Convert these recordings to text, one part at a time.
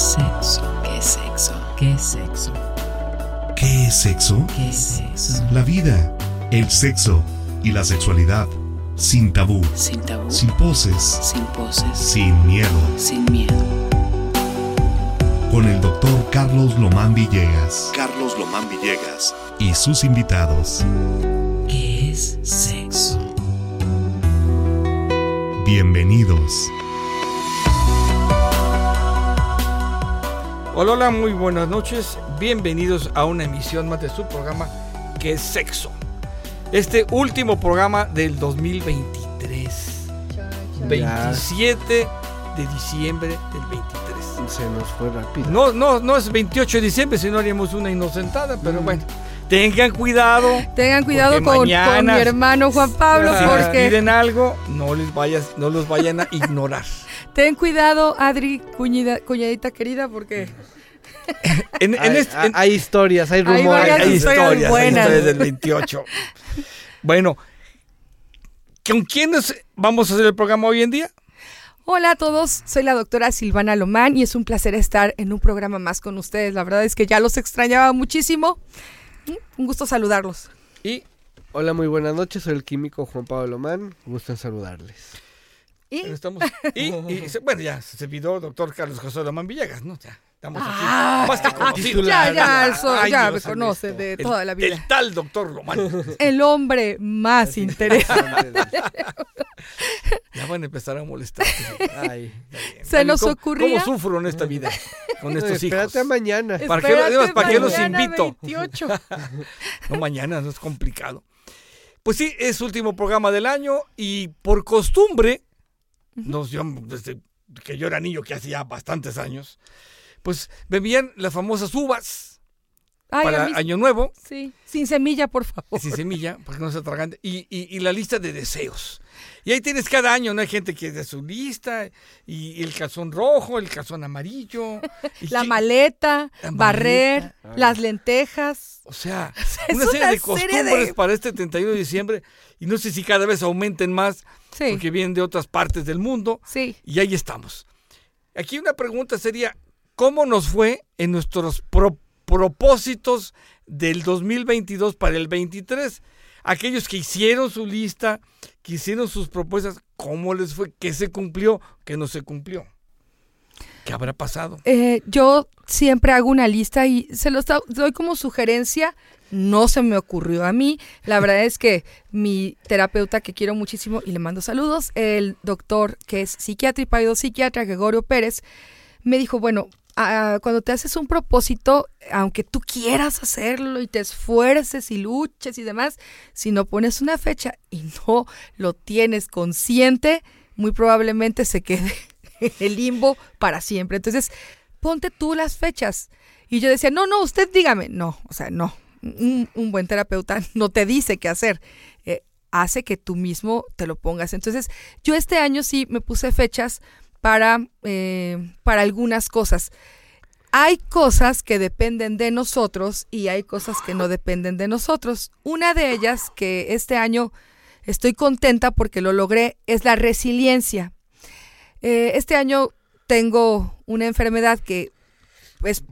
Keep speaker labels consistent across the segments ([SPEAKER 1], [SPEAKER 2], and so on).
[SPEAKER 1] sexo? ¿Qué es sexo? ¿Qué es sexo?
[SPEAKER 2] ¿Qué es sexo?
[SPEAKER 1] ¿Qué es sexo?
[SPEAKER 2] La vida, el sexo y la sexualidad. Sin tabú,
[SPEAKER 1] Sin tabú,
[SPEAKER 2] sin poses,
[SPEAKER 1] sin poses,
[SPEAKER 2] sin miedo.
[SPEAKER 1] sin miedo.
[SPEAKER 2] Con el doctor Carlos Lomán Villegas. Carlos Lomán Villegas. Y sus invitados.
[SPEAKER 1] ¿Qué es sexo?
[SPEAKER 2] Bienvenidos.
[SPEAKER 3] Hola, hola, muy buenas noches. Bienvenidos a una emisión más de su programa que es Sexo. Este último programa del 2023. 27 de diciembre del 23.
[SPEAKER 4] Se nos fue rápido.
[SPEAKER 3] No, no, no es 28 de diciembre, si no haríamos una inocentada, pero
[SPEAKER 4] Mm.
[SPEAKER 3] bueno. Tengan cuidado.
[SPEAKER 5] Tengan cuidado con, mi hermano Juan Pablo,
[SPEAKER 3] Si les
[SPEAKER 5] porque
[SPEAKER 3] piden algo, no les vayas, no los vayan a ignorar.
[SPEAKER 5] Ten cuidado, Adri, cuñida- cuñadita querida, porque
[SPEAKER 3] En, en
[SPEAKER 4] hay,
[SPEAKER 3] este- en-
[SPEAKER 4] hay historias, hay
[SPEAKER 5] Hay
[SPEAKER 4] rumores.
[SPEAKER 5] varias
[SPEAKER 3] hay
[SPEAKER 5] historias
[SPEAKER 3] historias, hay
[SPEAKER 5] buenas.
[SPEAKER 3] historias del 28. bueno, ¿con quiénes vamos a hacer el programa hoy en día?
[SPEAKER 5] Hola a todos, soy la doctora Silvana Lomán y es un placer estar en un programa más con ustedes. La verdad es que ya los extrañaba muchísimo. Mm, Un gusto saludarlos.
[SPEAKER 3] Y
[SPEAKER 4] Hola, muy buenas noches. Soy el químico Juan Pablo Lomán. Gusto en saludarles.
[SPEAKER 5] Y
[SPEAKER 3] estamos. Y, y se- bueno, ya se olvidó doctor Carlos José Lomán Villegas, ¿no? Ya, estamos aquí.
[SPEAKER 5] Ah,
[SPEAKER 3] más que conocidos.
[SPEAKER 5] ya, ya, so- ya me conoce de
[SPEAKER 3] El-
[SPEAKER 5] toda la vida.
[SPEAKER 3] El tal doctor Lomán.
[SPEAKER 5] El hombre más interesante.
[SPEAKER 3] Ya van a empezar a molestar.
[SPEAKER 4] Ay.
[SPEAKER 5] Se nos
[SPEAKER 3] ¿Cómo-
[SPEAKER 5] ocurría-
[SPEAKER 3] ¿Cómo sufro en esta vida con estos hijos?
[SPEAKER 4] Espérate mañana.
[SPEAKER 3] ¿Para qué
[SPEAKER 5] Espérate,
[SPEAKER 3] para qué los invito?
[SPEAKER 5] 28.
[SPEAKER 3] No, mañana, no es complicado. Pues sí, es último programa del año y por costumbre, nos, yo, desde que yo era niño, que hace ya bastantes años, pues bebían las famosas uvas
[SPEAKER 5] Ay,
[SPEAKER 3] para
[SPEAKER 5] mí-
[SPEAKER 3] Año Nuevo,
[SPEAKER 5] sí, sin semilla, por favor.
[SPEAKER 3] sin semilla, porque no se atragante, y, y- y la lista de deseos. Y ahí tienes cada año, ¿no? Hay gente que de su lista, y, el calzón rojo, el calzón amarillo.
[SPEAKER 5] La
[SPEAKER 3] que-
[SPEAKER 5] maleta,
[SPEAKER 3] La
[SPEAKER 5] barrer,
[SPEAKER 3] maleta.
[SPEAKER 5] las lentejas.
[SPEAKER 3] O sea,
[SPEAKER 5] Es
[SPEAKER 3] una serie
[SPEAKER 5] una
[SPEAKER 3] de
[SPEAKER 5] serie
[SPEAKER 3] costumbres para este 31 de diciembre y no sé si cada vez aumenten más
[SPEAKER 5] Sí,
[SPEAKER 3] porque vienen de otras partes del mundo
[SPEAKER 5] sí.
[SPEAKER 3] y ahí estamos. Aquí una pregunta sería, ¿cómo nos fue en nuestros pro- propósitos del 2022 para el 23? Aquellos que hicieron su lista, que hicieron sus propuestas, ¿cómo les fue? ¿Qué se cumplió? ¿Qué no se cumplió? ¿Qué habrá pasado?
[SPEAKER 5] Eh, yo siempre hago una lista y se los doy como sugerencia. No se me ocurrió a mí. La verdad es que mi terapeuta, que quiero muchísimo y le mando saludos, el doctor que es psiquiatra y psiquiatra, Gregorio Pérez, me dijo, bueno, ah, cuando te haces un propósito, aunque tú quieras hacerlo y te esfuerces y luches y demás, si no pones una fecha y no lo tienes consciente, muy probablemente se quede el limbo para siempre. Entonces, ponte tú las fechas. Y yo decía, no, no, usted dígame. No, o sea, no. Un, un buen terapeuta no te dice qué hacer. Eh, hace que tú mismo te lo pongas. Entonces, yo este año sí me puse fechas para, eh, para algunas cosas. Hay cosas que dependen de nosotros y hay cosas que no dependen de nosotros. Una de ellas que este año estoy contenta porque lo logré es la resiliencia. Eh, este año tengo una enfermedad que es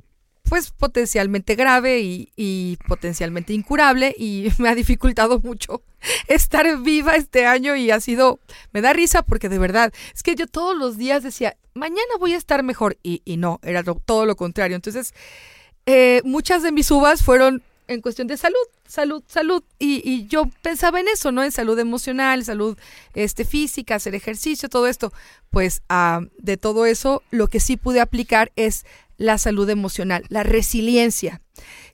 [SPEAKER 5] pues potencialmente grave y, y potencialmente incurable y me ha dificultado mucho estar viva este año y ha sido, me da risa porque de verdad, es que yo todos los días decía, mañana voy a estar mejor y, y no, era todo lo contrario. Entonces, eh, muchas de mis uvas fueron en cuestión de salud, salud, salud. Y, y yo pensaba en eso, ¿no? En salud emocional, salud este, física, hacer ejercicio, todo esto. Pues ah, de todo eso, lo que sí pude aplicar es la salud emocional, la resiliencia,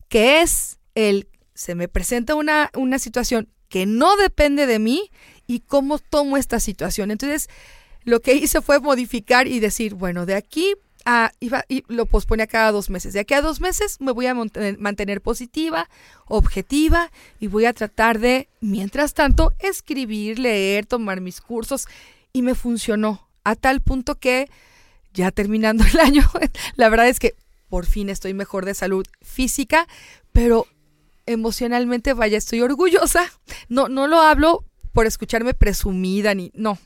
[SPEAKER 5] que es el, se me presenta una, una situación que no depende de mí y cómo tomo esta situación. Entonces, lo que hice fue modificar y decir, bueno, de aquí a, iba, y lo posponía cada dos meses. De aquí a dos meses me voy a mantener, mantener positiva, objetiva y voy a tratar de, mientras tanto, escribir, leer, tomar mis cursos y me funcionó a tal punto que ya terminando el año, la verdad es que por fin estoy mejor de salud física, pero emocionalmente, vaya, estoy orgullosa. No, no lo hablo por escucharme presumida ni no.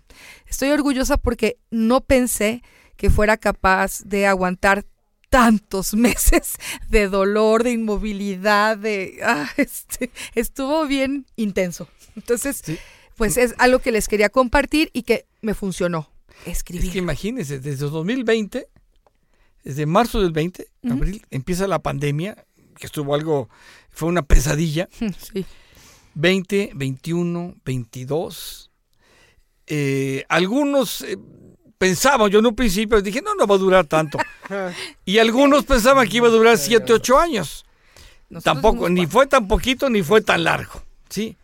[SPEAKER 5] Estoy orgullosa porque no pensé que fuera capaz de aguantar tantos meses de dolor, de inmovilidad, de... ah, este, estuvo bien intenso. Entonces,
[SPEAKER 3] Sí.
[SPEAKER 5] pues es algo que les quería compartir y que me funcionó. Escribir.
[SPEAKER 3] Es que imagínense, desde 2020, desde marzo del 20,
[SPEAKER 5] Ujú.
[SPEAKER 3] abril, empieza la pandemia, que estuvo algo, fue una pesadilla.
[SPEAKER 5] Sí.
[SPEAKER 3] 20, 21, 22. Eh, algunos eh, pensaban, yo en un principio dije, no, no va a durar tanto. Y algunos pensaban que iba a durar 7, 8 años.
[SPEAKER 5] Nosotros
[SPEAKER 3] Tampoco, ni fue tan poquito ni fue tan largo. ¿sí?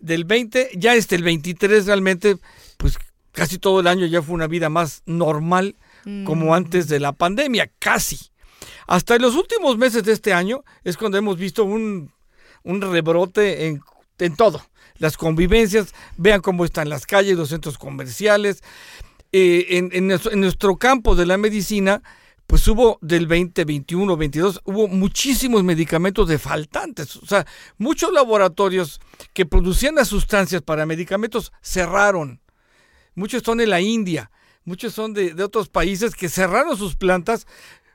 [SPEAKER 3] Del 20, ya este, el 23 realmente, pues casi todo el año ya fue una vida más normal como
[SPEAKER 5] Mm.
[SPEAKER 3] antes de la pandemia, casi. Hasta en los últimos meses de este año es cuando hemos visto un, un rebrote en, en todo. Las convivencias, vean cómo están las calles, los centros comerciales. Eh, en, nuestro, campo de la medicina, pues hubo del 20, 21, 22, hubo muchísimos medicamentos de faltantes. O sea, muchos laboratorios que producían las sustancias para medicamentos cerraron. Muchos son en la India, muchos son de, de otros países que cerraron sus plantas.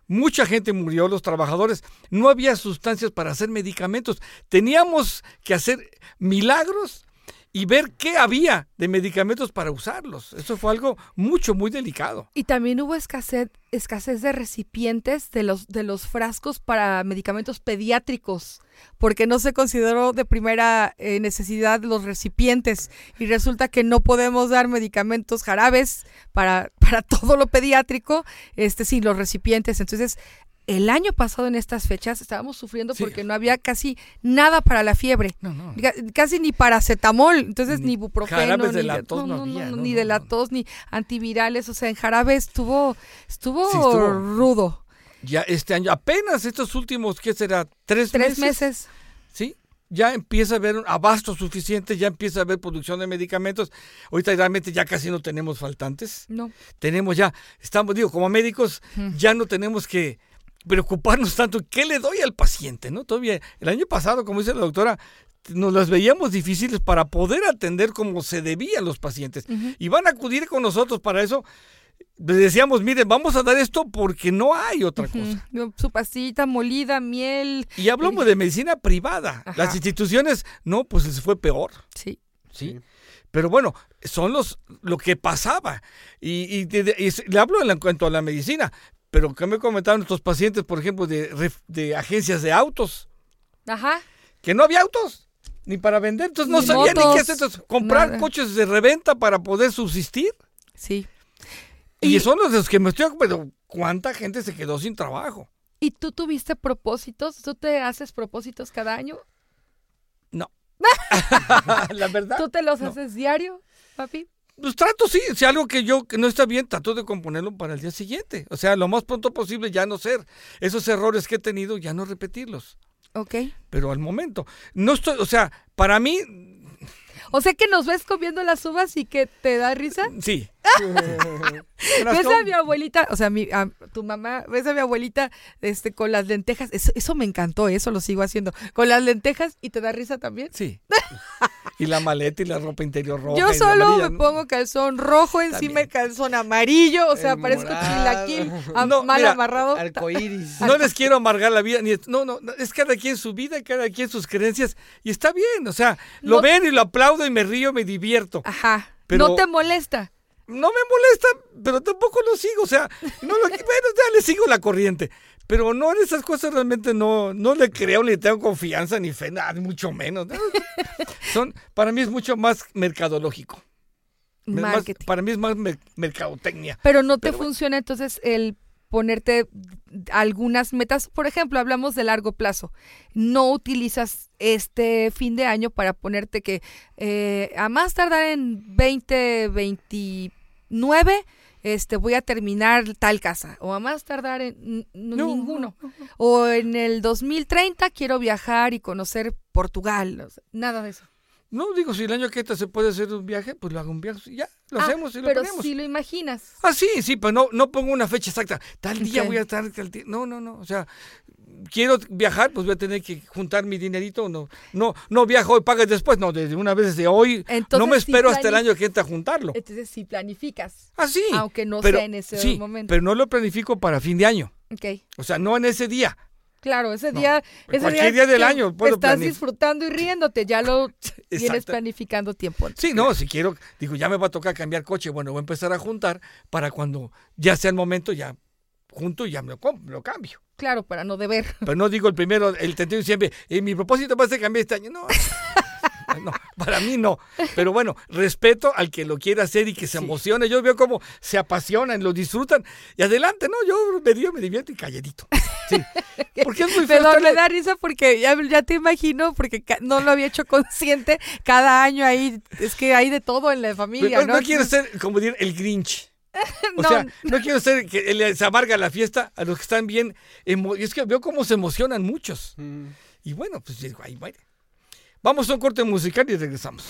[SPEAKER 3] Mucha gente murió, los trabajadores. No había sustancias para hacer medicamentos. Teníamos que hacer milagros y ver qué había de medicamentos para usarlos. Eso fue algo mucho, muy delicado.
[SPEAKER 5] Y también hubo escasez, escasez de recipientes de los, de los frascos para medicamentos pediátricos, porque no se consideró de primera eh, necesidad los recipientes. Y resulta que no podemos dar medicamentos jarabes para, para todo lo pediátrico este, sin los recipientes. Entonces, el año pasado en estas fechas estábamos sufriendo
[SPEAKER 3] Sí.
[SPEAKER 5] porque no había casi nada para la fiebre.
[SPEAKER 3] No, no.
[SPEAKER 5] Ca- Casi ni paracetamol, entonces
[SPEAKER 3] Ni
[SPEAKER 5] ni ibuprofeno,
[SPEAKER 3] de
[SPEAKER 5] ni,
[SPEAKER 3] la tos no
[SPEAKER 5] no,
[SPEAKER 3] había, no,
[SPEAKER 5] ni de la tos, ni antivirales, o sea, en jarabe estuvo, estuvo,
[SPEAKER 3] Sí, estuvo.
[SPEAKER 5] rudo.
[SPEAKER 3] Ya este año, apenas estos últimos, ¿qué será? ¿Tres,
[SPEAKER 5] Tres meses.
[SPEAKER 3] ¿sí? Ya empieza a haber un abasto suficiente, ya empieza a haber producción de medicamentos. Ahorita realmente ya casi no tenemos faltantes.
[SPEAKER 5] No.
[SPEAKER 3] Tenemos ya, estamos, digo, como médicos, ya no tenemos que preocuparnos tanto. ¿Qué le doy al paciente? ¿No? Todavía, el año pasado, como dice la doctora, nos las veíamos difíciles para poder atender como se debían los pacientes.
[SPEAKER 5] Ujú.
[SPEAKER 3] Y van a acudir con nosotros para eso. Les decíamos, miren, vamos a dar esto porque no hay otra cosa.
[SPEAKER 5] Su pastillita molida, miel.
[SPEAKER 3] Y hablamos de medicina privada.
[SPEAKER 5] Ajá.
[SPEAKER 3] Las instituciones, no, pues les fue peor.
[SPEAKER 5] Sí.
[SPEAKER 3] ¿sí? Pero bueno, son los lo que pasaba. Y, y le hablo en cuanto a la medicina. Pero que me comentaban nuestros pacientes, por ejemplo, de, de agencias de autos,
[SPEAKER 5] Ajá.
[SPEAKER 3] que no había autos ni para vender. Entonces no
[SPEAKER 5] Ni
[SPEAKER 3] sabían ni qué hacer. Entonces, comprar
[SPEAKER 5] nada.
[SPEAKER 3] coches de reventa para poder subsistir.
[SPEAKER 5] Sí.
[SPEAKER 3] Y,
[SPEAKER 5] Y-
[SPEAKER 3] son los de los que me estoy... Pero ¿cuánta gente se quedó sin trabajo?
[SPEAKER 5] ¿Y tú tuviste propósitos? ¿Tú te haces propósitos cada año?
[SPEAKER 3] No. la verdad.
[SPEAKER 5] ¿Tú te los
[SPEAKER 3] no.
[SPEAKER 5] haces diario, papi?
[SPEAKER 3] Pues trato, sí, si algo que yo que no está bien, trato de componerlo para el día siguiente. O sea, lo más pronto posible ya no ser. Esos errores que he tenido, ya no repetirlos.
[SPEAKER 5] Ok.
[SPEAKER 3] Pero al momento, no estoy, o sea, para mí,
[SPEAKER 5] O sea que nos ves comiendo las uvas y que te da risa.
[SPEAKER 3] sí.
[SPEAKER 5] ¿Ves a mi abuelita? O sea, mi, a tu mamá, ¿ves a mi abuelita este, con las lentejas? Eso, eso me encantó, eso lo sigo haciendo. Con las lentejas y te da risa también.
[SPEAKER 3] Sí. Y la maleta y la ropa interior roja.
[SPEAKER 5] Yo solo
[SPEAKER 3] amarilla,
[SPEAKER 5] me
[SPEAKER 3] ¿no?
[SPEAKER 5] pongo calzón rojo, encima
[SPEAKER 3] También.
[SPEAKER 5] el calzón amarillo, o sea,
[SPEAKER 4] El
[SPEAKER 5] parezco chilaquil am-
[SPEAKER 3] No,
[SPEAKER 5] mal
[SPEAKER 3] mira,
[SPEAKER 5] amarrado.
[SPEAKER 4] Arcoíris.
[SPEAKER 3] No les quiero amargar la vida, ni no, no, no, es cada quien su vida, cada quien sus creencias, y está bien, o sea, lo
[SPEAKER 5] No-
[SPEAKER 3] ven y lo aplaudo y me río, me divierto.
[SPEAKER 5] Ajá.
[SPEAKER 3] Pero-
[SPEAKER 5] No te molesta.
[SPEAKER 3] no me molesta, pero tampoco lo sigo, o sea, no lo, bueno, ya le sigo la corriente, pero no en esas cosas realmente no, no le creo ni tengo confianza ni fe, nada, mucho menos. ¿no? Son, para mí es mucho más mercadológico. Me- más- para mí es más mer- mercadotecnia.
[SPEAKER 5] Pero no te
[SPEAKER 3] bueno.
[SPEAKER 5] funciona entonces el ponerte algunas metas. Por ejemplo, hablamos de largo plazo. No utilizas este fin de año para ponerte que eh, a más tardar en 2029 este, voy a terminar tal casa. O a más tardar en
[SPEAKER 3] No,
[SPEAKER 5] ninguno. O en el 2030 quiero viajar y conocer Portugal. o sea, nada de eso.
[SPEAKER 3] No, digo, si el año que entra se puede hacer un viaje, pues lo hago un viaje, ya, lo
[SPEAKER 5] Ah,
[SPEAKER 3] hacemos y lo
[SPEAKER 5] pero
[SPEAKER 3] ponemos.
[SPEAKER 5] si lo imaginas.
[SPEAKER 3] Ah, sí, sí, pero no, no pongo una fecha exacta. Tal día voy a estar, tal día- No, no, no. O sea, quiero viajar, pues voy a tener que juntar mi dinerito. No, no, no viajo y pagas después. No, desde una vez desde hoy.
[SPEAKER 5] Entonces,
[SPEAKER 3] no me espero hasta el año que entra a juntarlo.
[SPEAKER 5] Entonces, si planificas.
[SPEAKER 3] Ah, sí.
[SPEAKER 5] Aunque no
[SPEAKER 3] pero,
[SPEAKER 5] sea en ese
[SPEAKER 3] sí,
[SPEAKER 5] momento.
[SPEAKER 3] Pero no lo planifico para fin de año.
[SPEAKER 5] Ok.
[SPEAKER 3] O sea, no en ese día.
[SPEAKER 5] Claro, ese
[SPEAKER 3] No,
[SPEAKER 5] día, ese
[SPEAKER 3] cualquier día del año puedo
[SPEAKER 5] estás disfrutando y riéndote, ya lo tienes planificando tiempo.
[SPEAKER 3] Sí, no, si quiero, digo, ya me va a tocar cambiar coche, bueno, voy a empezar a juntar para cuando ya sea el momento, ya junto y ya me lo, me lo cambio.
[SPEAKER 5] Claro, para no deber.
[SPEAKER 3] Pero no digo el primero, el 31 de diciembre, eh, mi propósito va a ser cambiar este año. No, no, para mí no. Pero bueno, respeto al que lo quiera hacer y que se emocione. Yo veo cómo se apasionan, lo disfrutan. Y adelante, ¿no? Yo me río, me divierto y calladito. Sí. Porque es muy feo
[SPEAKER 5] me da risa porque ya, ya te imagino, porque no lo había hecho consciente. Cada año ahí, es que hay de todo en la familia,
[SPEAKER 3] no,
[SPEAKER 5] ¿no?
[SPEAKER 3] no quiero ser, como decir, el Grinch. O
[SPEAKER 5] No.
[SPEAKER 3] sea, no quiero ser que le- se amarga la fiesta a los que están bien. es que veo cómo se emocionan muchos. Y bueno, pues digo, ahí muere. Vamos a un corte musical y regresamos.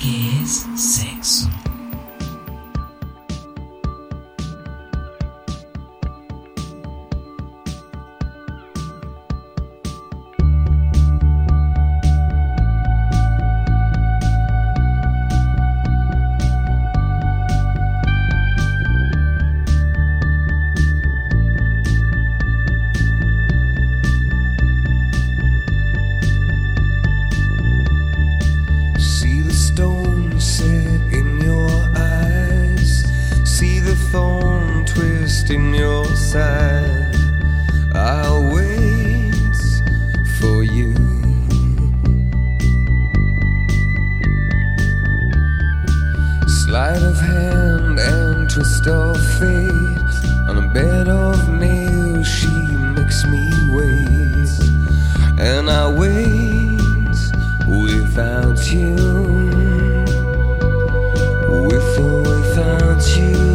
[SPEAKER 1] ¿Qué es sexo?
[SPEAKER 6] And I wait without you. With or without you.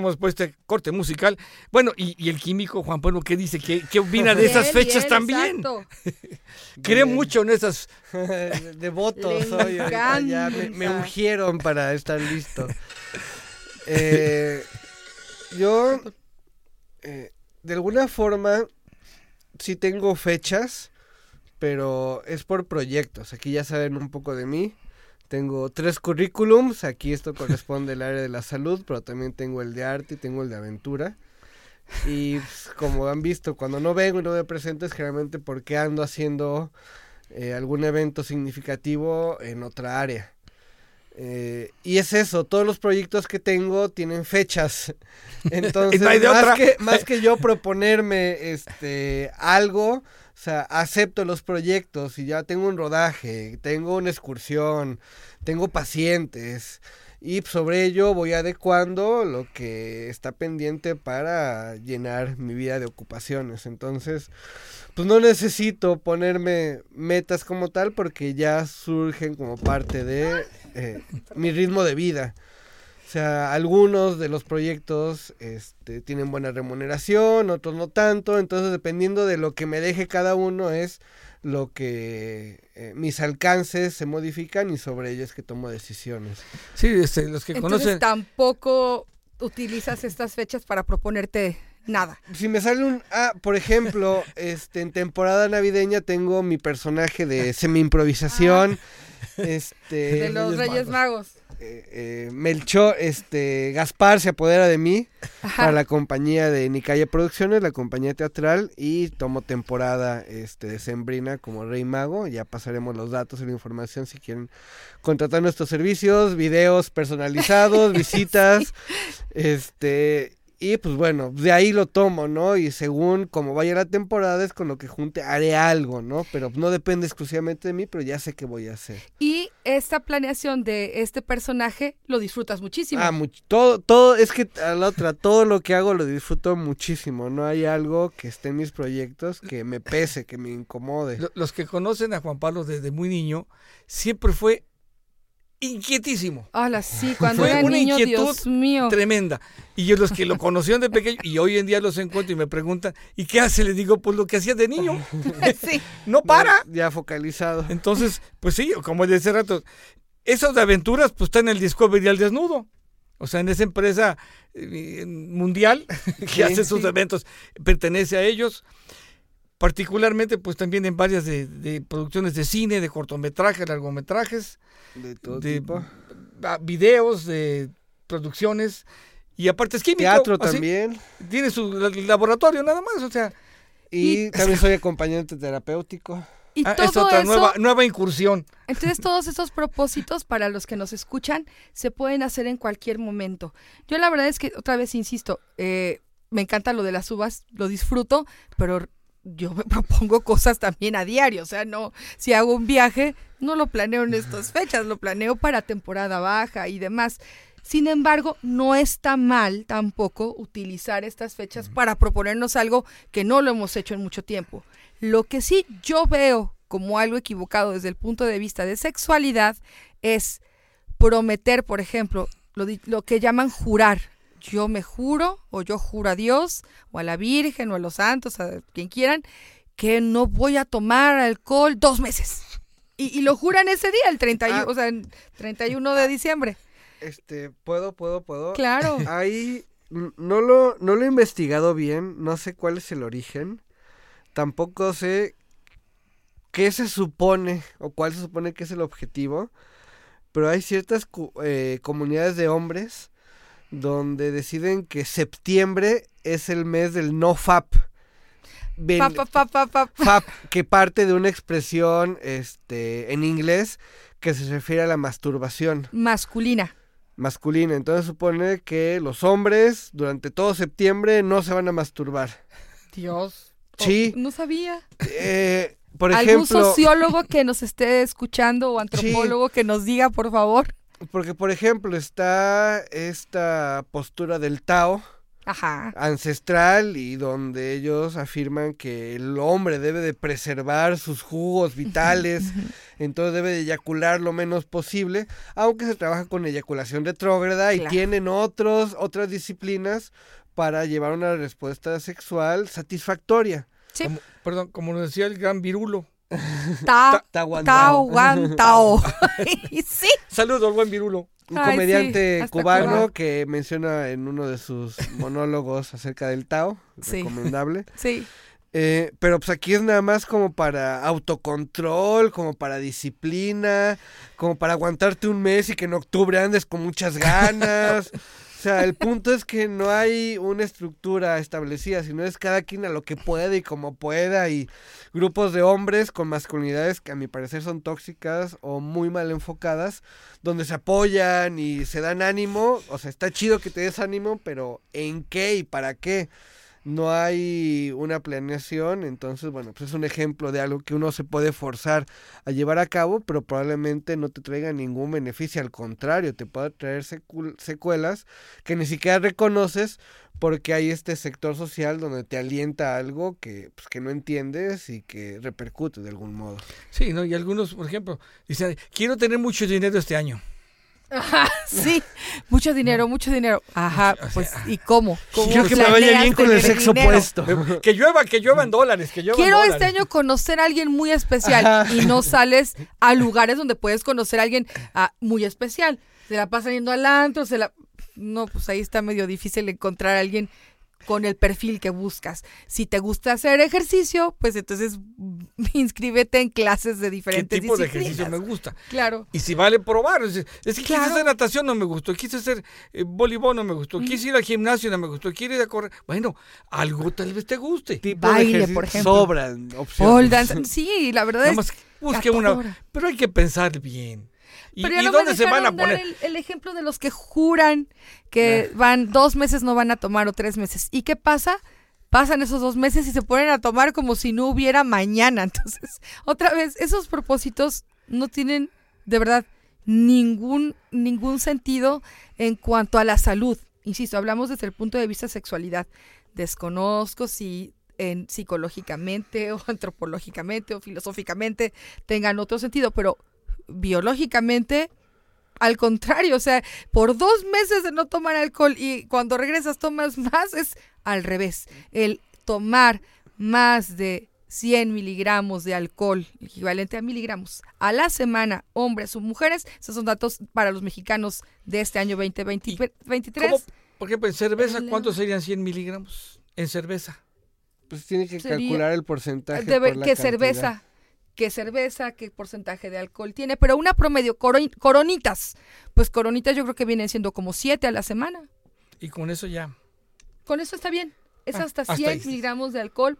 [SPEAKER 3] Regresamos después de este corte musical. Bueno, y, y el químico Juan Pablo, ¿qué dice? ¿Qué, qué opina de esas
[SPEAKER 5] Bien,
[SPEAKER 3] fechas
[SPEAKER 5] bien,
[SPEAKER 3] también?
[SPEAKER 5] exacto.
[SPEAKER 3] Cree
[SPEAKER 4] Bien.
[SPEAKER 3] mucho en esas.
[SPEAKER 4] Devoto
[SPEAKER 5] Le
[SPEAKER 4] soy ahorita, ya me, me ungieron para estar listo. Eh, yo, eh, de alguna forma, sí tengo fechas, pero es por proyectos. Aquí ya saben un poco de mí. Tengo tres currículums, aquí esto corresponde al área de la salud, pero también tengo el de arte y tengo el de aventura. Y pues, como han visto, cuando no vengo y no me presento es generalmente porque ando haciendo eh, algún evento significativo en otra área. Eh, y es eso, todos los proyectos que tengo tienen fechas. Entonces,
[SPEAKER 3] No
[SPEAKER 4] más. Que, más que yo proponerme este algo, o sea, acepto los proyectos y ya tengo un rodaje, tengo una excursión, tengo pacientes y sobre ello voy adecuando lo que está pendiente para llenar mi vida de ocupaciones. Entonces, pues no necesito ponerme metas como tal porque ya surgen como parte de eh, mi ritmo de vida. O sea, algunos de los proyectos este, tienen buena remuneración, otros no tanto, entonces dependiendo de lo que me deje cada uno es lo que eh, mis alcances se modifican y sobre ello es que tomo decisiones.
[SPEAKER 3] Sí, este, los que
[SPEAKER 5] Entonces
[SPEAKER 3] conocen.
[SPEAKER 5] tampoco utilizas estas fechas para proponerte nada.
[SPEAKER 4] Si me sale un... Ah, por ejemplo, este, en temporada navideña tengo mi personaje de semi-improvisación. Este,
[SPEAKER 5] De los Reyes Magos.
[SPEAKER 4] Eh, eh, Melchor, este, Gaspar se apodera de mí
[SPEAKER 5] Ajá.
[SPEAKER 4] para la compañía de Nicaya Producciones, la compañía teatral, y tomo temporada este, de Sembrina como Rey Mago. Ya pasaremos los datos y la información si quieren contratar nuestros servicios, videos personalizados, visitas, este. Y pues bueno, de ahí lo tomo, ¿no? Y según como vaya la temporada es con lo que junte haré algo, ¿no? Pero no depende exclusivamente de mí, pero ya sé qué voy a hacer.
[SPEAKER 5] Y esta planeación de este personaje lo disfrutas muchísimo.
[SPEAKER 4] Ah, much- todo, todo, es que a la otra, todo lo que hago lo disfruto muchísimo. No hay algo que esté en mis proyectos que me pese, que me incomode.
[SPEAKER 3] Lo- Los que conocen a Juan Pablo desde muy niño, siempre fue inquietísimo.
[SPEAKER 5] Hola, sí, cuando
[SPEAKER 3] Fue
[SPEAKER 5] era
[SPEAKER 3] una
[SPEAKER 5] niño,
[SPEAKER 3] inquietud
[SPEAKER 5] Dios mío.
[SPEAKER 3] Tremenda. Y yo los que lo conocieron de pequeño y hoy en día los encuentro y me preguntan, ¿y qué hace? Les digo, pues lo que hacía de niño.
[SPEAKER 5] sí.
[SPEAKER 3] No para.
[SPEAKER 4] Ya focalizado.
[SPEAKER 3] Entonces, pues sí, como de hace rato, esos de aventuras, pues está en el Discovery al desnudo. O sea, en esa empresa eh, mundial que
[SPEAKER 4] Sí,
[SPEAKER 3] hace sus
[SPEAKER 4] sí.
[SPEAKER 3] eventos, pertenece a ellos. Particularmente, pues también en varias de, de producciones de cine, de cortometrajes, largometrajes,
[SPEAKER 4] De todo
[SPEAKER 3] de
[SPEAKER 4] tipo.
[SPEAKER 3] videos, de producciones. Y aparte es químico.
[SPEAKER 4] Teatro
[SPEAKER 3] así,
[SPEAKER 4] también.
[SPEAKER 3] Tiene su la- laboratorio nada más, o sea,
[SPEAKER 4] Y,
[SPEAKER 5] Y-
[SPEAKER 4] también soy acompañante terapéutico.
[SPEAKER 5] Y
[SPEAKER 3] ah, es otra
[SPEAKER 5] eso,
[SPEAKER 3] nueva, nueva incursión.
[SPEAKER 5] entonces todos esos propósitos para los que nos escuchan se pueden hacer en cualquier momento. Yo la verdad es que, otra vez insisto, eh, me encanta lo de las uvas, lo disfruto, pero yo me propongo cosas también a diario, o sea, no, si hago un viaje, no lo planeo en estas fechas, lo planeo para temporada baja y demás. Sin embargo, no está mal tampoco utilizar estas fechas para proponernos algo que no lo hemos hecho en mucho tiempo. Lo que sí yo veo como algo equivocado desde el punto de vista de sexualidad es prometer, por ejemplo, lo, lo que llaman jurar. Yo me juro, o yo juro a Dios, o a la Virgen, o a los santos, a quien quieran, que no voy a tomar alcohol dos meses. Y, y lo juran ese día, el 31,
[SPEAKER 4] Ah.
[SPEAKER 5] o sea, el 31 de diciembre.
[SPEAKER 4] Este, puedo, puedo, puedo.
[SPEAKER 5] Claro.
[SPEAKER 4] Ahí no lo, no lo he investigado bien, no sé cuál es el origen. Tampoco sé qué se supone o cuál se supone que es el objetivo. Pero hay ciertas eh, comunidades de hombres donde deciden que septiembre es el mes del no FAP.
[SPEAKER 5] Pa, pa, pa, pa.
[SPEAKER 4] FAP, que parte de una expresión este, en inglés que se refiere a la masturbación
[SPEAKER 5] Masculina.
[SPEAKER 4] masculina. Entonces supone que los hombres durante todo septiembre no se van a masturbar.
[SPEAKER 5] Dios.
[SPEAKER 4] Sí.
[SPEAKER 5] Oh, no sabía.
[SPEAKER 4] Eh, por
[SPEAKER 5] ¿Algún
[SPEAKER 4] ejemplo,
[SPEAKER 5] sociólogo que nos esté escuchando o antropólogo que nos diga, por favor?
[SPEAKER 4] Porque por ejemplo está esta postura del Tao
[SPEAKER 5] Ajá.
[SPEAKER 4] ancestral y donde ellos afirman que el hombre debe de preservar sus jugos vitales, entonces debe de eyacular lo menos posible, aunque se trabaja con eyaculación retrógrada y
[SPEAKER 5] Claro.
[SPEAKER 4] tienen otros otras disciplinas para llevar una respuesta sexual satisfactoria.
[SPEAKER 5] Sí.
[SPEAKER 3] Como- perdón, como nos decía el gran Virulo.
[SPEAKER 5] Ta,
[SPEAKER 4] Tahuantao.
[SPEAKER 5] tao, guan, tao. Y sí.
[SPEAKER 3] Saludos al buen Virulo.
[SPEAKER 4] Un
[SPEAKER 5] Ay,
[SPEAKER 4] comediante
[SPEAKER 5] sí, hasta
[SPEAKER 4] cubano
[SPEAKER 5] cubano.
[SPEAKER 4] que menciona en uno de sus monólogos acerca del Tao,
[SPEAKER 5] Sí.
[SPEAKER 4] recomendable.
[SPEAKER 5] Sí.
[SPEAKER 4] Eh, pero pues aquí es nada más como para autocontrol, como para disciplina, como para aguantarte un mes y que en octubre andes con muchas ganas. O sea, el punto es que no hay una estructura establecida, sino es cada quien a lo que puede y como pueda y grupos de hombres con masculinidades que a mi parecer son tóxicas o muy mal enfocadas, donde se apoyan y se dan ánimo, o sea, está chido que te des ánimo, pero ¿en qué y para qué? No hay una planeación, entonces, bueno, pues es un ejemplo de algo que uno se puede forzar a llevar a cabo, pero probablemente no te traiga ningún beneficio, al contrario, te puede traer secuelas que ni siquiera reconoces porque hay este sector social donde te alienta algo que, pues, que no entiendes y que repercute de algún modo.
[SPEAKER 3] Sí, ¿no? Y algunos, por ejemplo, dicen, quiero tener mucho dinero este año.
[SPEAKER 5] Ajá, sí. Mucho dinero, mucho dinero. Ajá, pues, ¿y cómo? ¿Cómo
[SPEAKER 4] Quiero que me vaya bien con el sexo
[SPEAKER 5] dinero?
[SPEAKER 4] opuesto.
[SPEAKER 3] Que llueva, que llueva en dólares, que llueva en
[SPEAKER 5] Quiero
[SPEAKER 3] dólares.
[SPEAKER 5] este año conocer a alguien muy especial
[SPEAKER 4] Ajá.
[SPEAKER 5] y no sales a lugares donde puedes conocer a alguien ah, muy especial. Se la pasa yendo al antro, se la... No, pues ahí está medio difícil encontrar a alguien con el perfil que buscas. Si te gusta hacer ejercicio, pues entonces inscríbete en clases de
[SPEAKER 3] ¿Qué
[SPEAKER 5] diferentes
[SPEAKER 3] tipo de ejercicio me gusta?
[SPEAKER 5] Claro.
[SPEAKER 3] Y si vale probar. Es, que quise hacer natación, no me gustó. Quise hacer eh, voleibol, no me gustó. Quise ir al gimnasio, no me gustó. Quiero ir a correr. Bueno, algo tal vez te guste.
[SPEAKER 4] Tipo de
[SPEAKER 5] Baile,
[SPEAKER 4] ejercicio-
[SPEAKER 5] por ejemplo.
[SPEAKER 4] Sobran opciones.
[SPEAKER 5] Pole dance. Sí, la verdad
[SPEAKER 3] Nada
[SPEAKER 5] es...
[SPEAKER 3] más busque una. Pero hay que pensar bien. ¿Y,
[SPEAKER 5] Pero ya
[SPEAKER 3] y
[SPEAKER 5] no me
[SPEAKER 3] dónde se van a poner?
[SPEAKER 5] El, el ejemplo de los que juran que van dos meses no van a tomar o tres meses. ¿Y qué pasa? Pasan esos dos meses y se ponen a tomar como si no hubiera mañana. Entonces, otra vez, esos propósitos no tienen de verdad ningún, ningún sentido en cuanto a la salud. Insisto, hablamos desde el punto de vista de sexualidad. Desconozco si en psicológicamente o antropológicamente o filosóficamente tengan otro sentido, pero biológicamente, al contrario, o sea, por dos meses de no tomar alcohol y cuando regresas tomas más, es al revés. El tomar más de 100 miligramos de alcohol, equivalente a miligramos, a la semana, hombres o mujeres, esos son datos para los mexicanos de este año 2023.
[SPEAKER 3] ¿Cómo? Por ejemplo, en cerveza, ¿cuántos serían 100 miligramos? En cerveza.
[SPEAKER 4] Pues tiene que
[SPEAKER 5] Sería-
[SPEAKER 4] calcular el porcentaje.
[SPEAKER 5] Debe-
[SPEAKER 4] por la
[SPEAKER 5] ¿Qué
[SPEAKER 4] cantidad.
[SPEAKER 5] cerveza? ¿Qué cerveza? ¿Qué porcentaje de alcohol tiene? Pero una promedio, coro- coronitas. Pues coronitas yo creo que vienen siendo como 7 a la semana.
[SPEAKER 3] Y con eso ya.
[SPEAKER 5] Con eso está bien. Es
[SPEAKER 3] Ah,
[SPEAKER 5] hasta
[SPEAKER 3] hasta
[SPEAKER 5] 100
[SPEAKER 3] ahí.
[SPEAKER 5] miligramos de alcohol,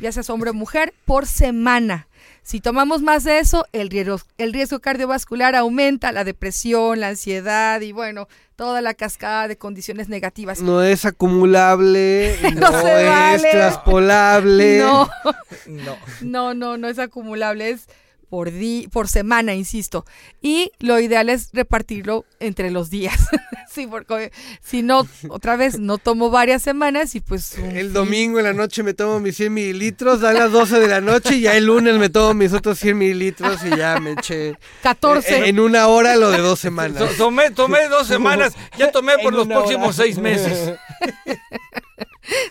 [SPEAKER 5] ya seas hombre o mujer, por semana. Si tomamos más de eso, el riesgo, el riesgo cardiovascular aumenta, la depresión, la ansiedad y bueno, toda la cascada de condiciones negativas.
[SPEAKER 4] No es acumulable, no, es
[SPEAKER 5] vale.
[SPEAKER 4] traspolable.
[SPEAKER 5] No,
[SPEAKER 3] No.
[SPEAKER 5] no, no, no es acumulable, es por, di por semana, insisto. Y lo ideal es repartirlo entre los días. sí, porque si no, otra vez, no tomo varias semanas y pues... un
[SPEAKER 4] El domingo en la noche me tomo mis 100 mililitros, a las 12 de la noche y ya el lunes me tomo mis otros 100 mililitros y ya me eché
[SPEAKER 5] 14.
[SPEAKER 4] en, en una hora lo de dos semanas.
[SPEAKER 3] To- Tomé, tomé dos semanas, ya tomé por
[SPEAKER 4] En
[SPEAKER 3] los próximos
[SPEAKER 4] hora.
[SPEAKER 3] seis meses.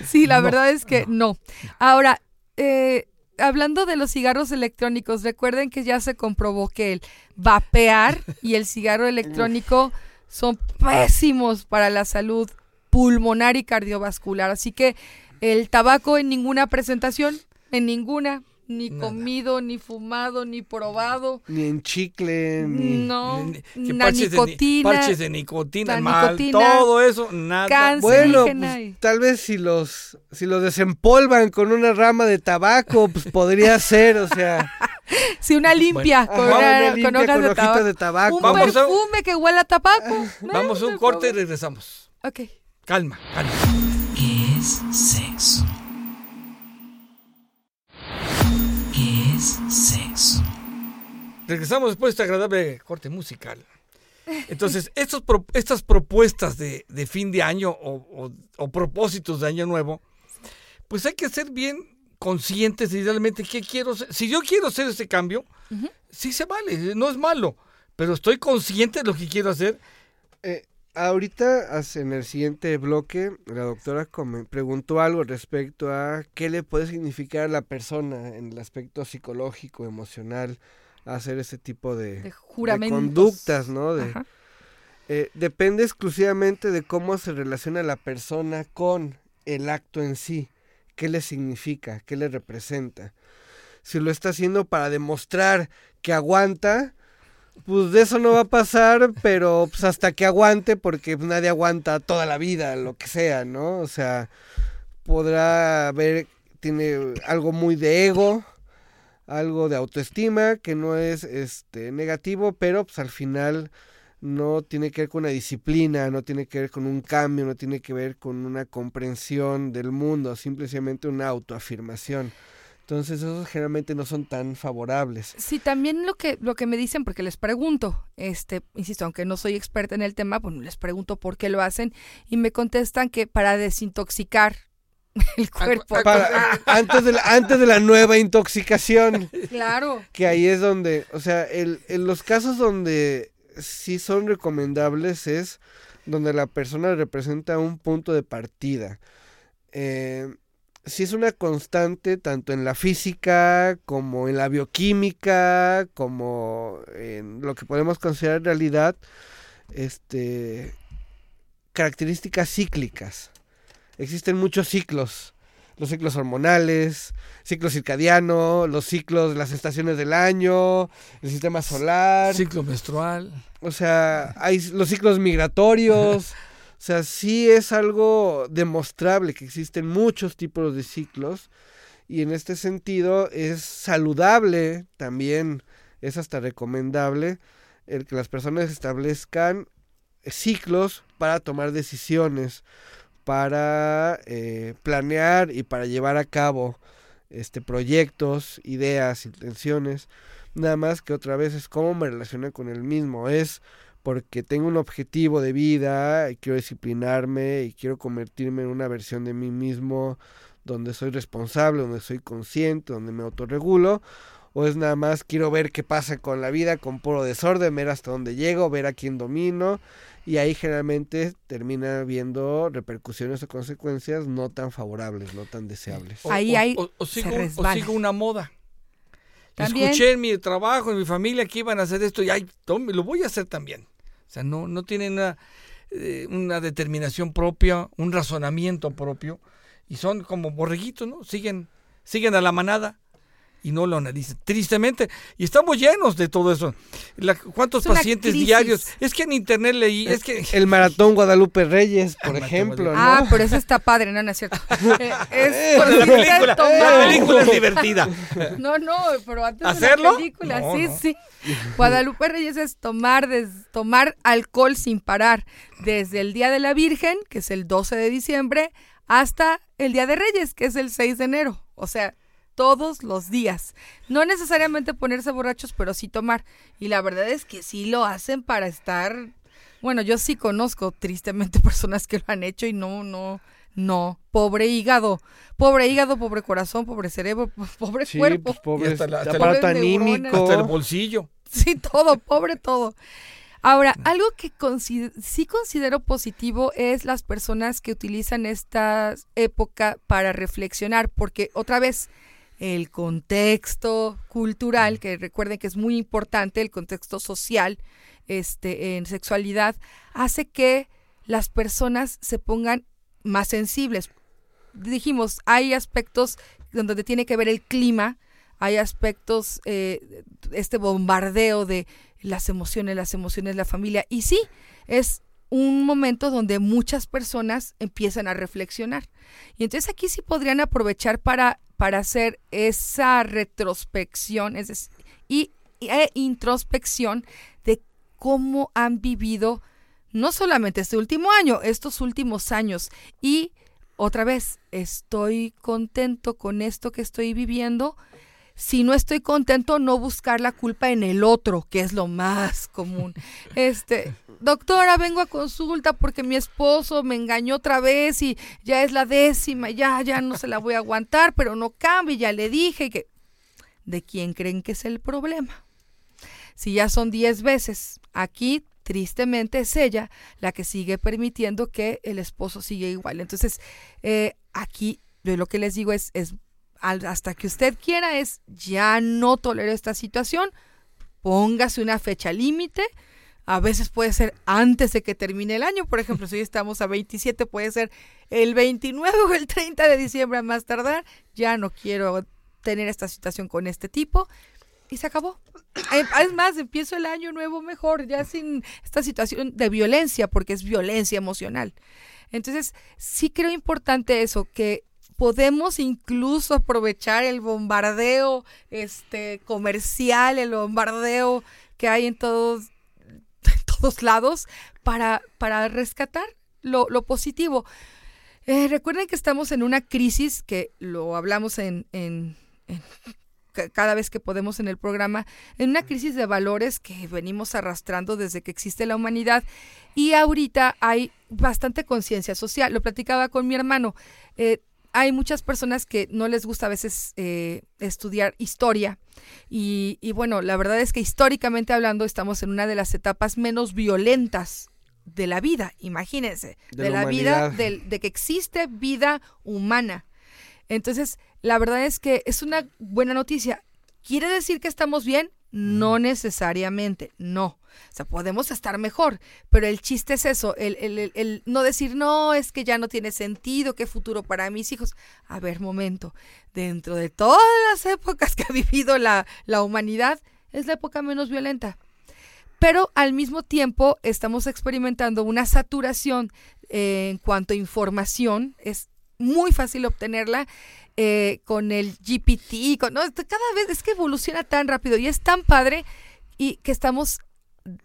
[SPEAKER 5] Sí, la verdad es que no. Ahora, eh, hablando de los cigarros electrónicos, recuerden que ya se comprobó que el vapear y el cigarro electrónico son pésimos para la salud pulmonar y cardiovascular. Así que el tabaco en ninguna presentación, en ninguna, ni
[SPEAKER 3] Nada.
[SPEAKER 5] comido, ni fumado, ni probado.
[SPEAKER 4] Ni en chicle, ni...
[SPEAKER 5] No,
[SPEAKER 3] Ni-
[SPEAKER 5] la
[SPEAKER 3] parches de ni-
[SPEAKER 5] nicotina,
[SPEAKER 3] parches de nicotina, mal,
[SPEAKER 5] nicotina,
[SPEAKER 3] todo eso, nada.
[SPEAKER 5] cáncer.
[SPEAKER 4] Bueno, pues, tal vez si los si los desempolvan con una rama de tabaco, pues podría ser, o sea,
[SPEAKER 5] Sí, una limpia con,
[SPEAKER 4] una
[SPEAKER 5] una-
[SPEAKER 4] limpia
[SPEAKER 5] con hojas
[SPEAKER 4] con
[SPEAKER 5] de
[SPEAKER 4] hojitas
[SPEAKER 5] tabaco.
[SPEAKER 4] de tabaco.
[SPEAKER 5] Un
[SPEAKER 3] Vamos a-
[SPEAKER 5] perfume que huela a tabaco.
[SPEAKER 3] Vamos a un corte y regresamos.
[SPEAKER 5] Ok.
[SPEAKER 3] Calma, calma.
[SPEAKER 1] ¿Qué es
[SPEAKER 3] Regresamos después de este agradable corte musical. Entonces, estos pro- estas propuestas de, de fin de año o, o- o propósitos de año nuevo, pues hay que ser bien conscientes de realmente qué quiero ser. Si yo quiero hacer ese cambio, sí se vale, no es malo, pero estoy consciente de lo que quiero hacer.
[SPEAKER 4] Eh, ahorita, en el siguiente bloque, la doctora preguntó algo respecto a qué le puede significar a la persona en el aspecto psicológico, emocional, hacer ese tipo de,
[SPEAKER 5] De
[SPEAKER 4] de
[SPEAKER 5] juramentos.
[SPEAKER 4] conductas, ¿no? De, eh, depende exclusivamente de cómo se relaciona la persona con el acto en sí, qué le significa, qué le representa. Si lo está haciendo para demostrar que aguanta, pues de eso no va a pasar, pero pues hasta que aguante, porque pues, nadie aguanta toda la vida, lo que sea, ¿no? O sea, podrá haber, tiene algo muy de ego, algo de autoestima, que no es este negativo, pero pues al final no tiene que ver con una disciplina, no tiene que ver con un cambio, no tiene que ver con una comprensión del mundo, simplemente una autoafirmación. Entonces esos generalmente no son tan favorables.
[SPEAKER 5] Sí, también lo que, lo que me dicen, porque les pregunto, este, insisto, aunque no soy experta en el tema, bueno, les pregunto por qué lo hacen y me contestan que para desintoxicar el cuerpo.
[SPEAKER 4] Para- antes, de la, antes de la nueva intoxicación,
[SPEAKER 5] Claro.
[SPEAKER 4] que ahí es donde, o sea, el, en los casos donde sí son recomendables es donde la persona representa un punto de partida. Eh, si es una constante tanto en la física como en la bioquímica, como en lo que podemos considerar realidad, este, características cíclicas. Existen muchos ciclos, los ciclos hormonales, ciclo circadiano, los ciclos de las estaciones del año, el sistema solar.
[SPEAKER 3] Ciclo menstrual.
[SPEAKER 4] O sea, hay los ciclos migratorios. O sea, sí es algo demostrable que existen muchos tipos de ciclos. Y en este sentido es saludable también, es hasta recomendable el que las personas establezcan ciclos para tomar decisiones, para eh, planear y para llevar a cabo este proyectos, ideas, intenciones. Nada más que otra vez es cómo me relaciono con el mismo. Es porque tengo un objetivo de vida y quiero disciplinarme y quiero convertirme en una versión de mí mismo donde soy responsable, donde soy consciente, donde me autorregulo. O es nada más quiero ver qué pasa con la vida, con puro desorden, ver hasta dónde llego, ver a quién domino. Y ahí generalmente termina viendo repercusiones o consecuencias no tan favorables, no tan deseables.
[SPEAKER 3] O-
[SPEAKER 5] Ahí
[SPEAKER 3] o-
[SPEAKER 5] hay-
[SPEAKER 3] o- sigo, o sigo una moda.
[SPEAKER 5] También.
[SPEAKER 3] Escuché en mi trabajo, en mi familia que iban a hacer esto y ay, tome, lo voy a hacer también. O sea, no, no tienen una, eh, una determinación propia, un razonamiento propio y son como borreguitos, ¿no? Siguen, siguen a la manada y no lo analizan. Tristemente, y estamos llenos de todo eso. La- ¿Cuántos
[SPEAKER 5] Es
[SPEAKER 3] pacientes
[SPEAKER 5] crisis.
[SPEAKER 3] diarios? Es que en internet leí, es que...
[SPEAKER 4] El maratón Guadalupe Reyes, por ejemplo, ¿no?
[SPEAKER 5] Ah, pero eso está padre, no, no es cierto. Eh, es
[SPEAKER 3] la
[SPEAKER 5] consiste en
[SPEAKER 3] película, la película es divertida.
[SPEAKER 5] No, no, pero antes
[SPEAKER 3] ¿Hacerlo?
[SPEAKER 5] de la película,
[SPEAKER 3] No,
[SPEAKER 5] sí,
[SPEAKER 3] no.
[SPEAKER 5] sí. Guadalupe Reyes es tomar, des- tomar alcohol sin parar, desde el Día de la Virgen, que es el 12 de diciembre, hasta el Día de Reyes, que es el 6 de enero. O sea, todos los días. No necesariamente ponerse borrachos, pero sí tomar. Y la verdad es que sí lo hacen para estar... Bueno, yo sí conozco tristemente personas que lo han hecho y no, no, no. Pobre hígado, pobre hígado, pobre corazón, pobre cerebro, pobre
[SPEAKER 4] Sí,
[SPEAKER 5] cuerpo.
[SPEAKER 4] pues pobre
[SPEAKER 3] Y hasta la- hasta
[SPEAKER 5] neuronas.
[SPEAKER 4] anímico.
[SPEAKER 3] Hasta el bolsillo.
[SPEAKER 5] Sí, todo, pobre todo. Ahora, algo que sí considero positivo es las personas que utilizan esta época para reflexionar, porque otra vez el contexto cultural, que recuerden que es muy importante, el contexto social este, en sexualidad, hace que las personas se pongan más sensibles. Dijimos, hay aspectos donde tiene que ver el clima, hay aspectos, eh, este bombardeo de las emociones, las emociones, la familia. Y sí, es un momento donde muchas personas empiezan a reflexionar. Y entonces aquí sí podrían aprovechar para, para hacer esa retrospección es decir, y, e introspección de cómo han vivido no solamente este último año, estos últimos años. Y otra vez, estoy contento con esto que estoy viviendo si no estoy contento, no buscar la culpa en el otro, que es lo más común. Este, doctora, vengo a consulta porque mi esposo me engañó otra vez y ya es la décima, ya, ya no se la voy a aguantar, pero no cambie, ya le dije que... ¿De quién creen que es el problema? Si ya son diez veces, aquí tristemente es ella la que sigue permitiendo que el esposo siga igual. Entonces, eh, aquí yo lo que les digo es, es hasta que usted quiera es ya no tolero esta situación, póngase una fecha límite. A veces puede ser antes de que termine el año, por ejemplo, si hoy estamos a 27, puede ser el 29 o el 30 de diciembre a más tardar. Ya no quiero tener esta situación con este tipo y se acabó. Es más, empiezo el año nuevo mejor, ya sin esta situación de violencia, porque es violencia emocional. Entonces, sí creo importante eso, que podemos incluso aprovechar el bombardeo este comercial, el bombardeo que hay en todos, todos lados para, para rescatar lo, positivo. Eh, recuerden que estamos en una crisis que lo hablamos en, en, cada vez que podemos en el programa, en una crisis de valores que venimos arrastrando desde que existe la humanidad y ahorita hay bastante conciencia social. Lo platicaba con mi hermano. Eh, hay muchas personas que no les gusta a veces eh, estudiar historia y, bueno, la verdad es que históricamente hablando estamos en una de las etapas menos violentas de la vida, imagínense, de, la, vida, de que existe vida humana. Entonces, la verdad es que es una buena noticia. ¿Quiere decir que estamos bien? No necesariamente, no. O sea, podemos estar mejor, pero el chiste es eso, el, el, el, no decir, no, es que ya no tiene sentido, qué futuro para mis hijos. A ver, momento, dentro de todas las épocas que ha vivido la, la humanidad, es la época menos violenta. Pero al mismo tiempo estamos experimentando una saturación eh, en cuanto a información, es muy fácil obtenerla eh, con el GPT, con, ¿no? cada vez es que evoluciona tan rápido y es tan padre y que estamos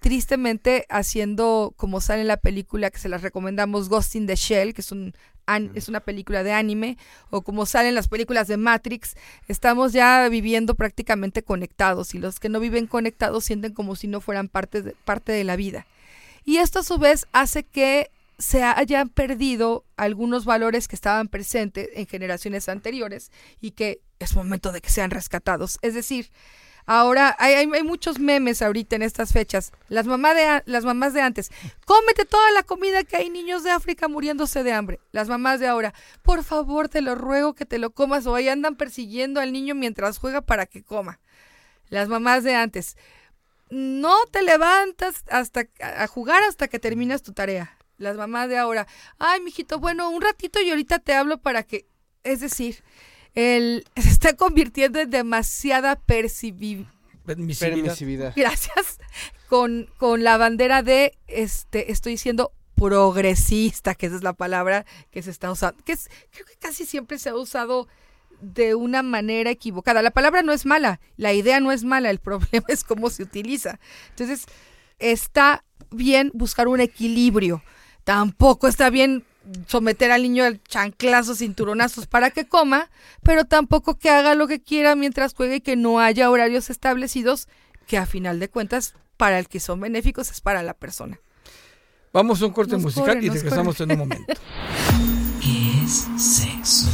[SPEAKER 5] tristemente haciendo como sale en la película que se las recomendamos Ghost in the Shell, que es un es una película de anime, o como salen las películas de Matrix, estamos ya viviendo prácticamente conectados y los que no viven conectados sienten como si no fueran parte de, parte de la vida. Y esto a su vez hace que se hayan perdido algunos valores que estaban presentes en generaciones anteriores y que es momento de que sean rescatados. Es decir, ahora hay, hay, muchos memes ahorita en estas fechas. Las, mamás de, las mamás de antes, cómete toda la comida que hay niños de África muriéndose de hambre. Las mamás de ahora, por favor, te lo ruego que te lo comas o ahí andan persiguiendo al niño mientras juega para que coma. Las mamás de antes, no te levantas hasta a jugar hasta que terminas tu tarea las mamás de ahora, ay, mijito, bueno, un ratito y ahorita te hablo para que, es decir, él se está convirtiendo en demasiada permisividad. Gracias. Con, con la bandera de, este, estoy siendo progresista, que esa es la palabra que se está usando, que es, creo que casi siempre se ha usado de una manera equivocada. La palabra no es mala, la idea no es mala, el problema es cómo se utiliza. Entonces, está bien buscar un equilibrio Tampoco está bien someter al niño al chanclazos, cinturonazos para que coma, pero tampoco que haga lo que quiera mientras juegue y que no haya horarios establecidos, que a final de cuentas, para el que son benéficos es para la persona.
[SPEAKER 3] Vamos a un corte musical y regresamos en un momento.
[SPEAKER 1] es sexo?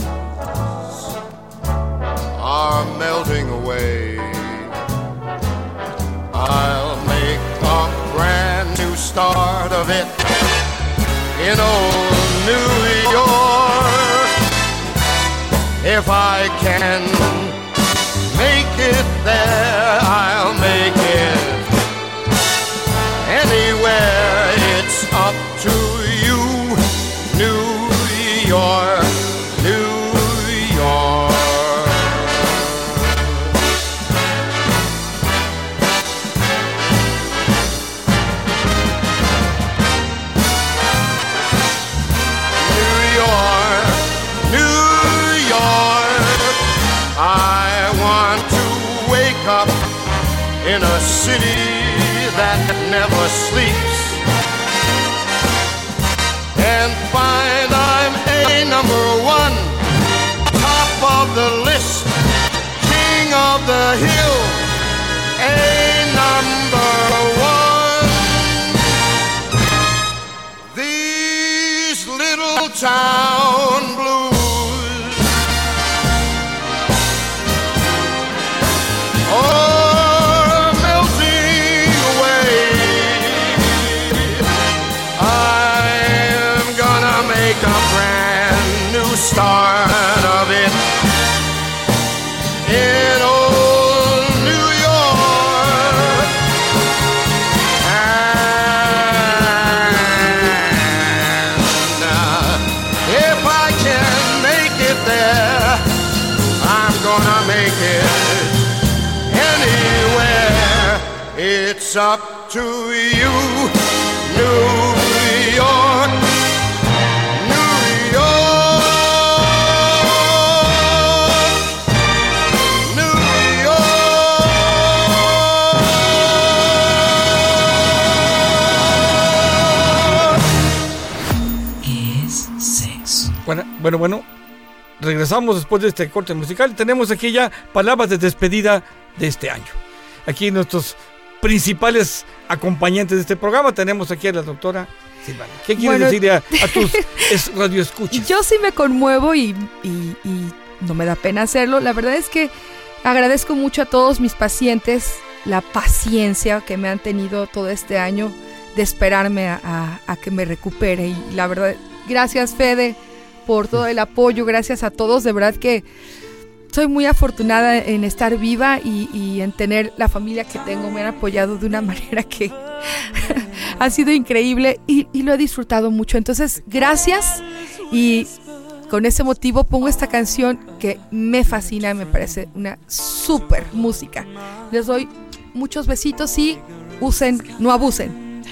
[SPEAKER 7] are melting away. I'll make a brand new start of it in old New York. If I can make it there, I'll make it city that never sleeps. And find I'm a number one, top of the list, king of the hill, It's up to you, New York, New York, New York.
[SPEAKER 1] es sexo.
[SPEAKER 3] Bueno, bueno, bueno. Regresamos después de este corte musical. Tenemos aquí ya palabras de despedida de este año. Aquí nuestros principales acompañantes de este programa tenemos aquí a la doctora Silvana. ¿Qué quieres
[SPEAKER 5] Bueno.
[SPEAKER 3] decirle a, a tus es- radioescuchas?
[SPEAKER 5] Yo sí me conmuevo y, y- y no me da pena hacerlo. La verdad es que agradezco mucho a todos mis pacientes la paciencia que me han tenido todo este año de esperarme a, a- a que me recupere. Y la verdad, gracias Fede por todo el apoyo, gracias a todos. De verdad que soy muy afortunada en estar viva y, y en tener la familia que tengo. Me han apoyado de una manera que ha sido increíble y, y lo he disfrutado mucho. Entonces, gracias y con ese motivo pongo esta canción que me fascina, me parece una súper música. Les doy muchos besitos y usen, no abusen.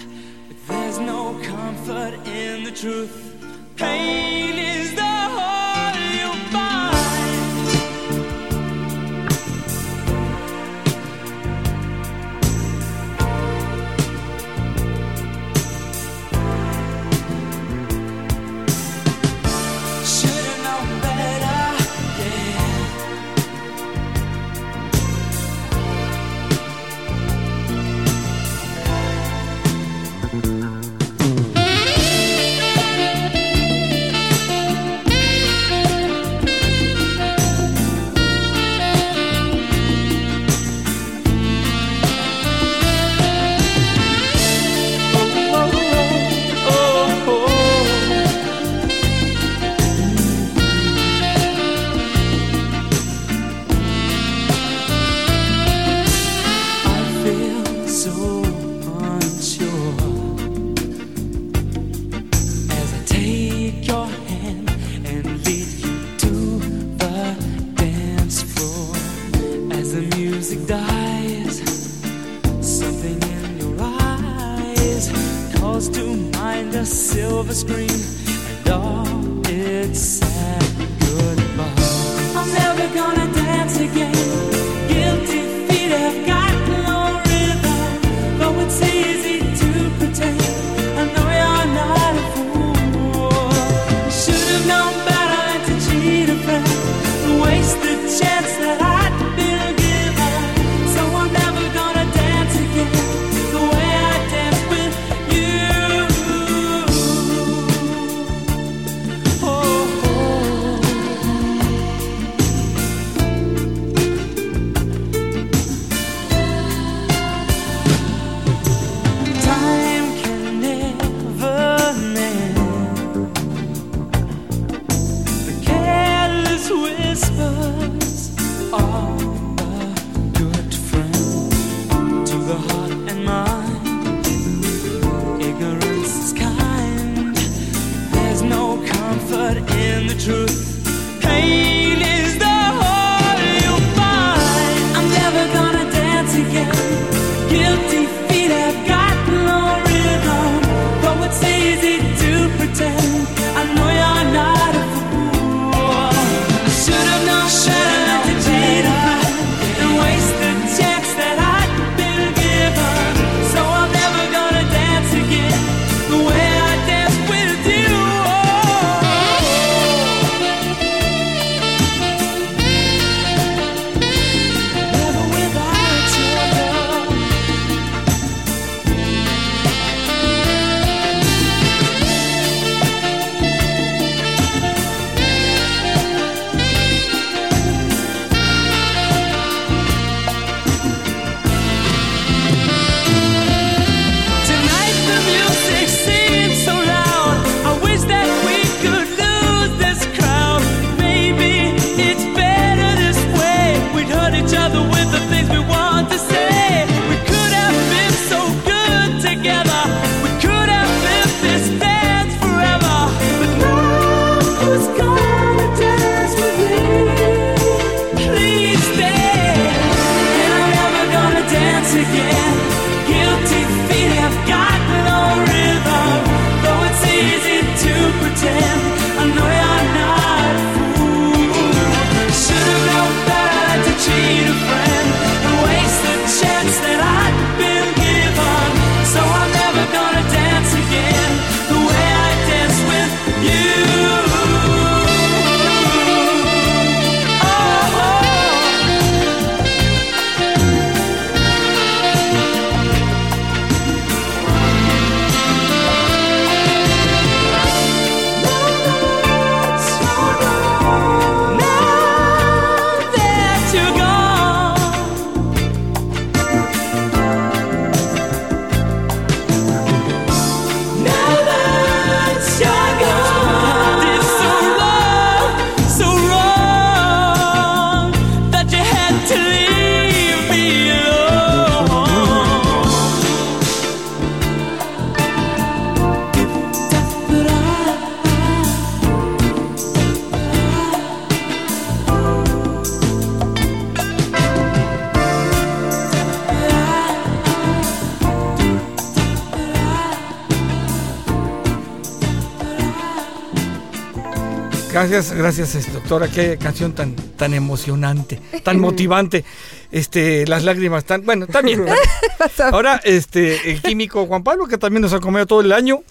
[SPEAKER 3] Gracias, gracias, este, doctora. Qué canción tan, tan emocionante, tan motivante. Este, las lágrimas tan, bueno, también. Ahora, este, el químico Juan Pablo, que también nos ha comido todo el año.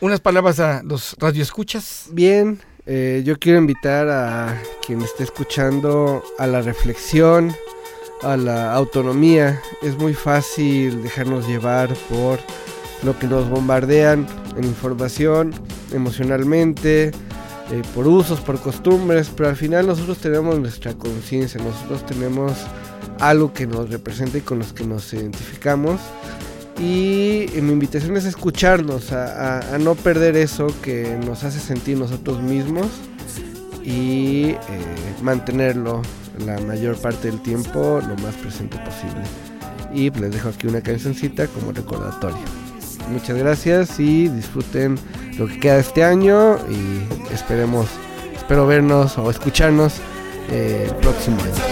[SPEAKER 3] Unas palabras a los radioescuchas.
[SPEAKER 4] Bien, eh, yo quiero invitar a quien esté escuchando a la reflexión, a la autonomía. Es muy fácil dejarnos llevar por lo que nos bombardean en información, emocionalmente, eh, por usos, por costumbres, pero al final nosotros tenemos nuestra conciencia, nosotros tenemos algo que nos representa y con los que nos identificamos. Y mi invitación es escucharnos, a, a- a no perder eso que nos hace sentir nosotros mismos y eh, mantenerlo la mayor parte del tiempo lo más presente posible. Y les dejo aquí una cancioncita como recordatorio. Muchas gracias y disfruten lo que queda de este año y esperemos, espero vernos o escucharnos eh, el próximo año.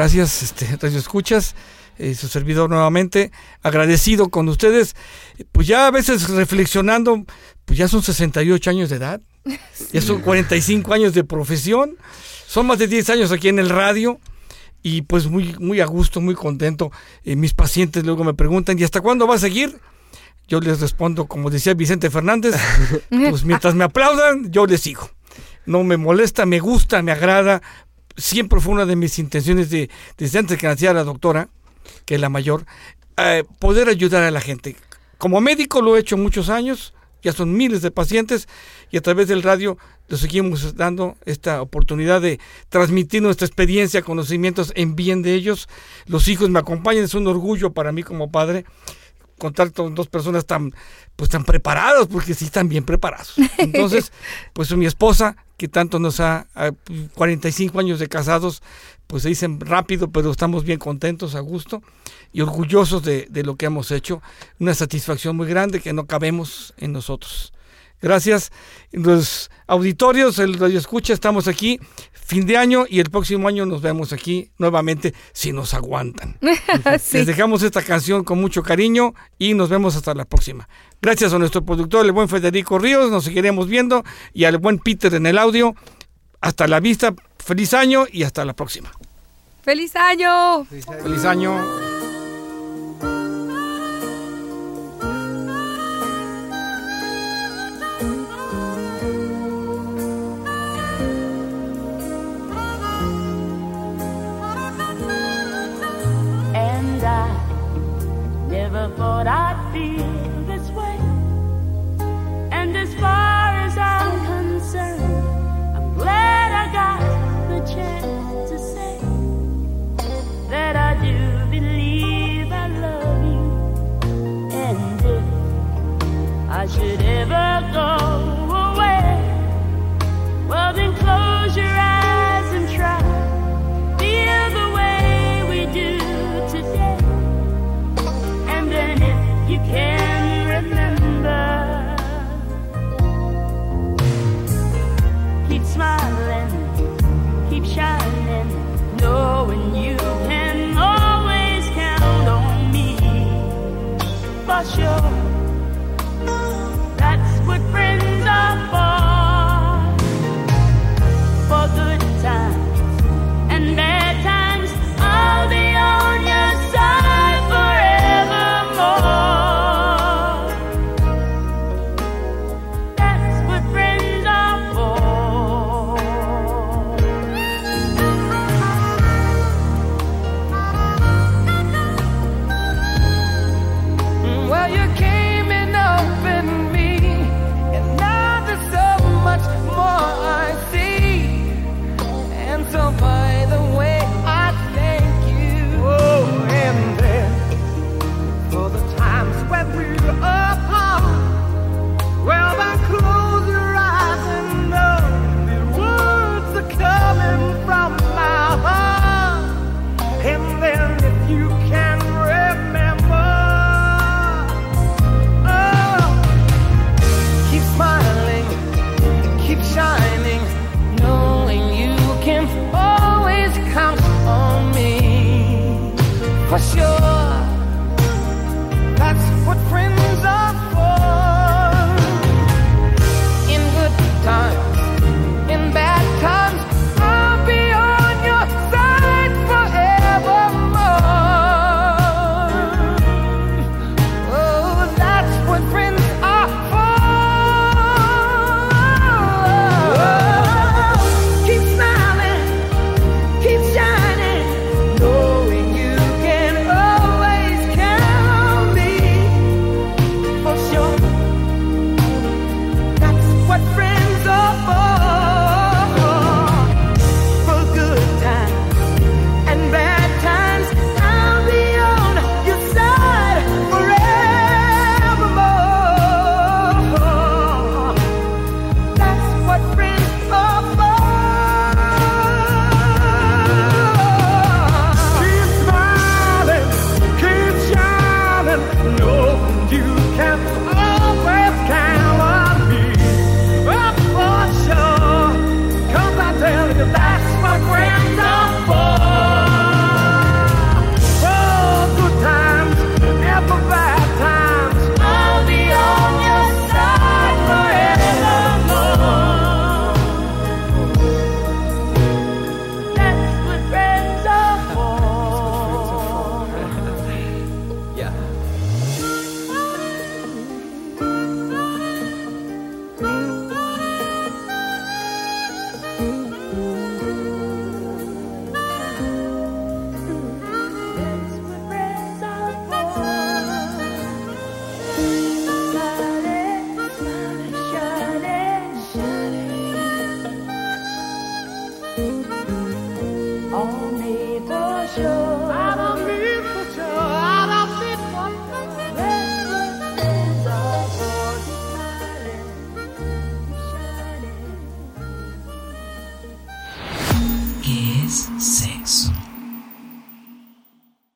[SPEAKER 3] Gracias, este, Radio Escuchas, eh, su servidor nuevamente, agradecido con ustedes. Pues ya a veces reflexionando, pues ya son 68 años de edad, ya son 45 años de profesión, son más de 10 años aquí en el radio y pues muy, muy a gusto, muy contento. Eh, mis pacientes luego me preguntan, ¿y hasta cuándo va a seguir? Yo les respondo, como decía Vicente Fernández, pues mientras me aplaudan, yo les sigo. No me molesta, me gusta, me agrada. Siempre fue una de mis intenciones de, desde antes que naciera la doctora, que es la mayor, eh, poder ayudar a la gente. Como médico lo he hecho muchos años, ya son miles de pacientes y a través del radio le seguimos dando esta oportunidad de transmitir nuestra experiencia, conocimientos en bien de ellos. Los hijos me acompañan, es un orgullo para mí como padre contar con dos personas tan pues tan preparadas porque sí están bien preparados. Entonces pues mi esposa que tanto nos ha a 45 años de casados pues se dicen rápido pero estamos bien contentos a gusto y orgullosos de, de lo que hemos hecho. Una satisfacción muy grande que no cabemos en nosotros gracias los auditorios el radio escucha estamos aquí fin de año y el próximo año nos vemos aquí nuevamente si nos aguantan.
[SPEAKER 5] Sí.
[SPEAKER 3] Les dejamos esta canción con mucho cariño y nos vemos hasta la próxima. Gracias a nuestro productor, el buen Federico Ríos, nos seguiremos viendo y al buen Peter en el audio. Hasta la vista, feliz año y hasta la próxima.
[SPEAKER 5] ¡Feliz año!
[SPEAKER 3] Feliz año.
[SPEAKER 8] Thought I'd feel this way. And as far as I'm concerned, I'm glad I got the chance to say that I do believe I love you. And if I should ever go knowing you can always count on me for sure.